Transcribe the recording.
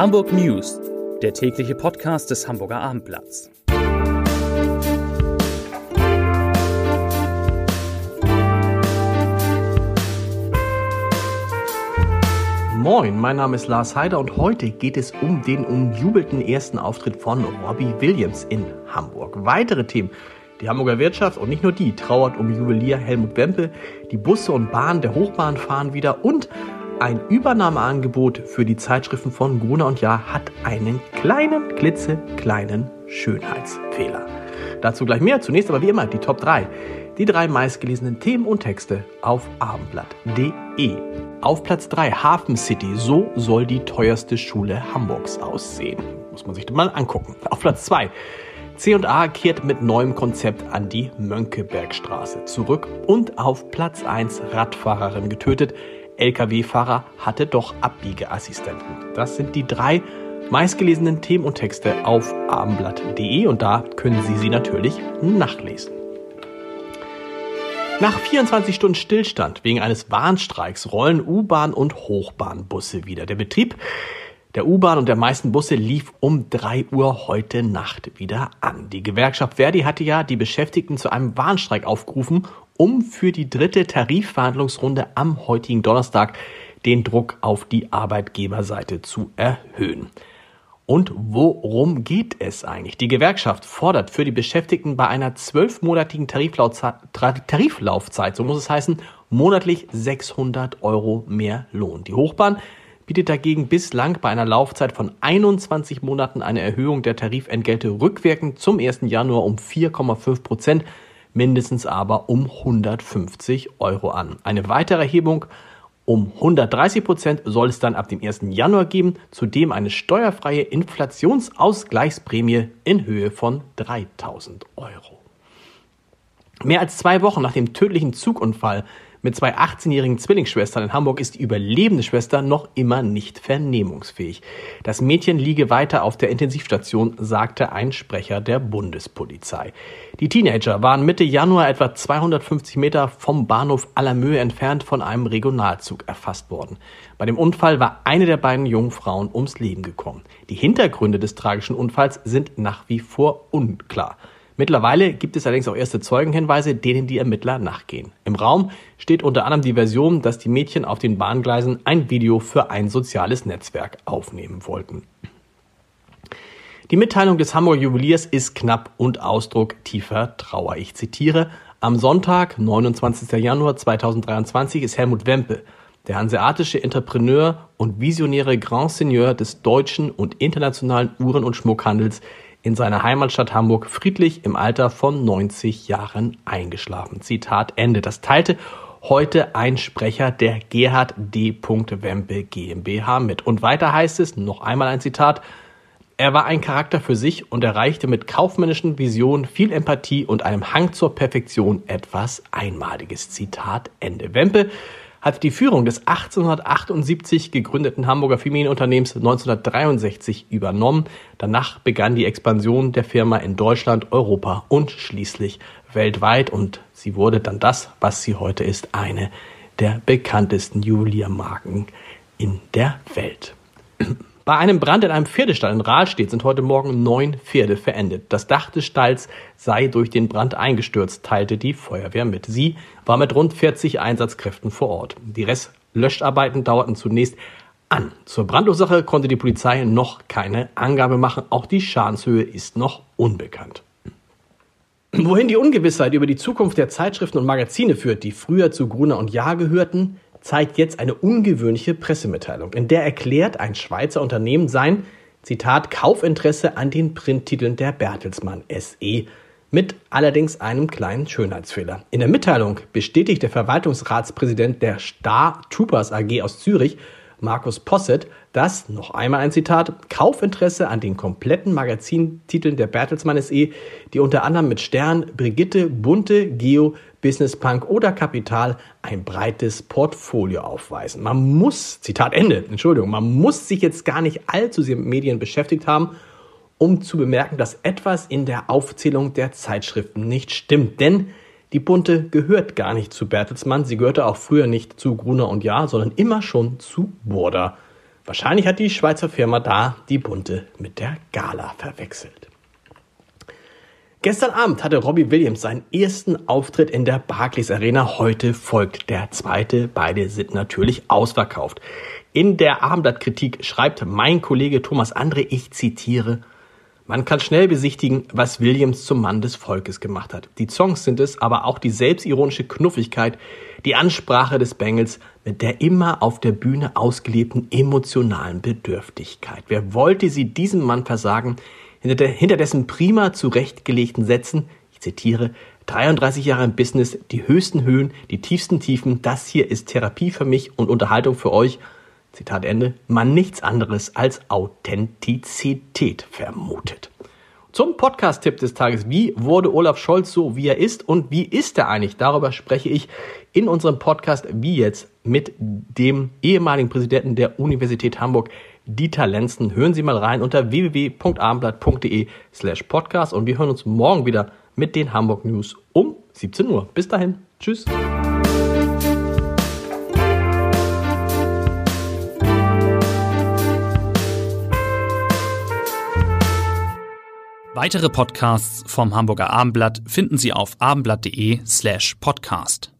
Hamburg News, der tägliche Podcast des Hamburger Abendblatts. Moin, mein Name ist Lars Heider und heute geht es um den umjubelten ersten Auftritt von Robbie Williams in Hamburg. Weitere Themen. Die Hamburger Wirtschaft und nicht nur die trauert um Juwelier Helmut Wempe. Die Busse und Bahnen der Hochbahn fahren wieder und ein Übernahmeangebot für die Zeitschriften von Gruner und Jahr hat einen kleinen, klitzekleinen Schönheitsfehler. Dazu gleich mehr. Zunächst aber wie immer die Top 3. Die drei meistgelesenen Themen und Texte auf abendblatt.de. Auf Platz 3 Hafen City. So soll die teuerste Schule Hamburgs aussehen. Muss man sich mal angucken. Auf Platz 2 C&A kehrt mit neuem Konzept an die Mönckebergstraße zurück. Und auf Platz 1 Radfahrerin getötet. Lkw-Fahrer hatte doch Abbiegeassistenten. Das sind die drei meistgelesenen Themen und Texte auf abendblatt.de und da können Sie sie natürlich nachlesen. Nach 24 Stunden Stillstand wegen eines Warnstreiks rollen U-Bahn und Hochbahnbusse wieder. Der Betrieb der U-Bahn und der meisten Busse lief um 3 Uhr heute Nacht wieder an. Die Gewerkschaft Verdi hatte ja die Beschäftigten zu einem Warnstreik aufgerufen, um für die dritte Tarifverhandlungsrunde am heutigen Donnerstag den Druck auf die Arbeitgeberseite zu erhöhen. Und worum geht es eigentlich? Die Gewerkschaft fordert für die Beschäftigten bei einer zwölfmonatigen Tariflaufzeit, so muss es heißen, monatlich 600 Euro mehr Lohn. Die Hochbahn bietet dagegen bislang bei einer Laufzeit von 21 Monaten eine Erhöhung der Tarifentgelte rückwirkend zum 1. Januar um 4,5 Prozent, mindestens aber um 150 Euro an. Eine weitere Erhebung um 130 Prozent soll es dann ab dem 1. Januar geben, zudem eine steuerfreie Inflationsausgleichsprämie in Höhe von 3000 Euro. Mehr als zwei Wochen nach dem tödlichen Zugunfall mit zwei 18-jährigen Zwillingsschwestern in Hamburg ist die überlebende Schwester noch immer nicht vernehmungsfähig. Das Mädchen liege weiter auf der Intensivstation, sagte ein Sprecher der Bundespolizei. Die Teenager waren Mitte Januar etwa 250 Meter vom Bahnhof Allermöhe entfernt von einem Regionalzug erfasst worden. Bei dem Unfall war eine der beiden jungen Frauen ums Leben gekommen. Die Hintergründe des tragischen Unfalls sind nach wie vor unklar. Mittlerweile gibt es allerdings auch erste Zeugenhinweise, denen die Ermittler nachgehen. Im Raum steht unter anderem die Version, dass die Mädchen auf den Bahngleisen ein Video für ein soziales Netzwerk aufnehmen wollten. Die Mitteilung des Hamburger Juweliers ist knapp und Ausdruck tiefer Trauer. Ich zitiere, am Sonntag, 29. Januar 2023, ist Helmut Wempe, der hanseatische Entrepreneur und visionäre Grand Seigneur des deutschen und internationalen Uhren- und Schmuckhandels, in seiner Heimatstadt Hamburg friedlich im Alter von 90 Jahren eingeschlafen. Zitat Ende. Das teilte heute ein Sprecher der Gerhard D. Wempe GmbH mit. Und weiter heißt es, noch einmal ein Zitat, er war ein Charakter für sich und erreichte mit kaufmännischen Visionen, viel Empathie und einem Hang zur Perfektion etwas Einmaliges. Zitat Ende. Wempe hat die Führung des 1878 gegründeten Hamburger Familienunternehmens 1963 übernommen. Danach begann die Expansion der Firma in Deutschland, Europa und schließlich weltweit und sie wurde dann das, was sie heute ist, eine der bekanntesten Juweliermarken in der Welt. Bei einem Brand in einem Pferdestall in Rahlstedt sind heute Morgen neun Pferde verendet. Das Dach des Stalls sei durch den Brand eingestürzt, teilte die Feuerwehr mit. Sie war mit rund 40 Einsatzkräften vor Ort. Die Restlöscharbeiten dauerten zunächst an. Zur Brandursache konnte die Polizei noch keine Angabe machen. Auch die Schadenshöhe ist noch unbekannt. Wohin die Ungewissheit über die Zukunft der Zeitschriften und Magazine führt, die früher zu Gruner und Jahr gehörten, zeigt jetzt eine ungewöhnliche Pressemitteilung. In der erklärt ein Schweizer Unternehmen sein, Zitat, Kaufinteresse an den Printtiteln der Bertelsmann SE mit allerdings einem kleinen Schönheitsfehler. In der Mitteilung bestätigt der Verwaltungsratspräsident der Star Troopers AG aus Zürich, Markus Posset, dass, noch einmal ein Zitat, Kaufinteresse an den kompletten Magazintiteln der Bertelsmann SE, die unter anderem mit Stern, Brigitte, Bunte, Geo, Business Punk oder Kapital ein breites Portfolio aufweisen. Man muss, Zitat Ende, Entschuldigung, man muss sich jetzt gar nicht allzu sehr mit Medien beschäftigt haben, um zu bemerken, dass etwas in der Aufzählung der Zeitschriften nicht stimmt. Denn die Bunte gehört gar nicht zu Bertelsmann, sie gehörte auch früher nicht zu Gruner und Jahr, sondern immer schon zu Burda. Wahrscheinlich hat die Schweizer Firma da die Bunte mit der Gala verwechselt. Gestern Abend hatte Robbie Williams seinen ersten Auftritt in der Barclays Arena. Heute folgt der zweite. Beide sind natürlich ausverkauft. In der Abendblattkritik schreibt mein Kollege Thomas André, ich zitiere, man kann schnell besichtigen, was Williams zum Mann des Volkes gemacht hat. Die Songs sind es, aber auch die selbstironische Knuffigkeit, die Ansprache des Bengals mit der immer auf der Bühne ausgelebten emotionalen Bedürftigkeit. Wer wollte sie diesem Mann versagen, hinter, hinter dessen prima zurechtgelegten Sätzen, ich zitiere, 33 Jahre im Business, die höchsten Höhen, die tiefsten Tiefen, das hier ist Therapie für mich und Unterhaltung für euch Zitat Ende, man nichts anderes als Authentizität vermutet. Zum Podcast-Tipp des Tages. Wie wurde Olaf Scholz so, wie er ist und wie ist er eigentlich? Darüber spreche ich in unserem Podcast Wie jetzt mit dem ehemaligen Präsidenten der Universität Hamburg, Dieter Lenzen. Hören Sie mal rein unter www.abendblatt.de slash podcast und wir hören uns morgen wieder mit den Hamburg News um 17 Uhr. Bis dahin. Tschüss. Weitere Podcasts vom Hamburger Abendblatt finden Sie auf abendblatt.de slash podcast.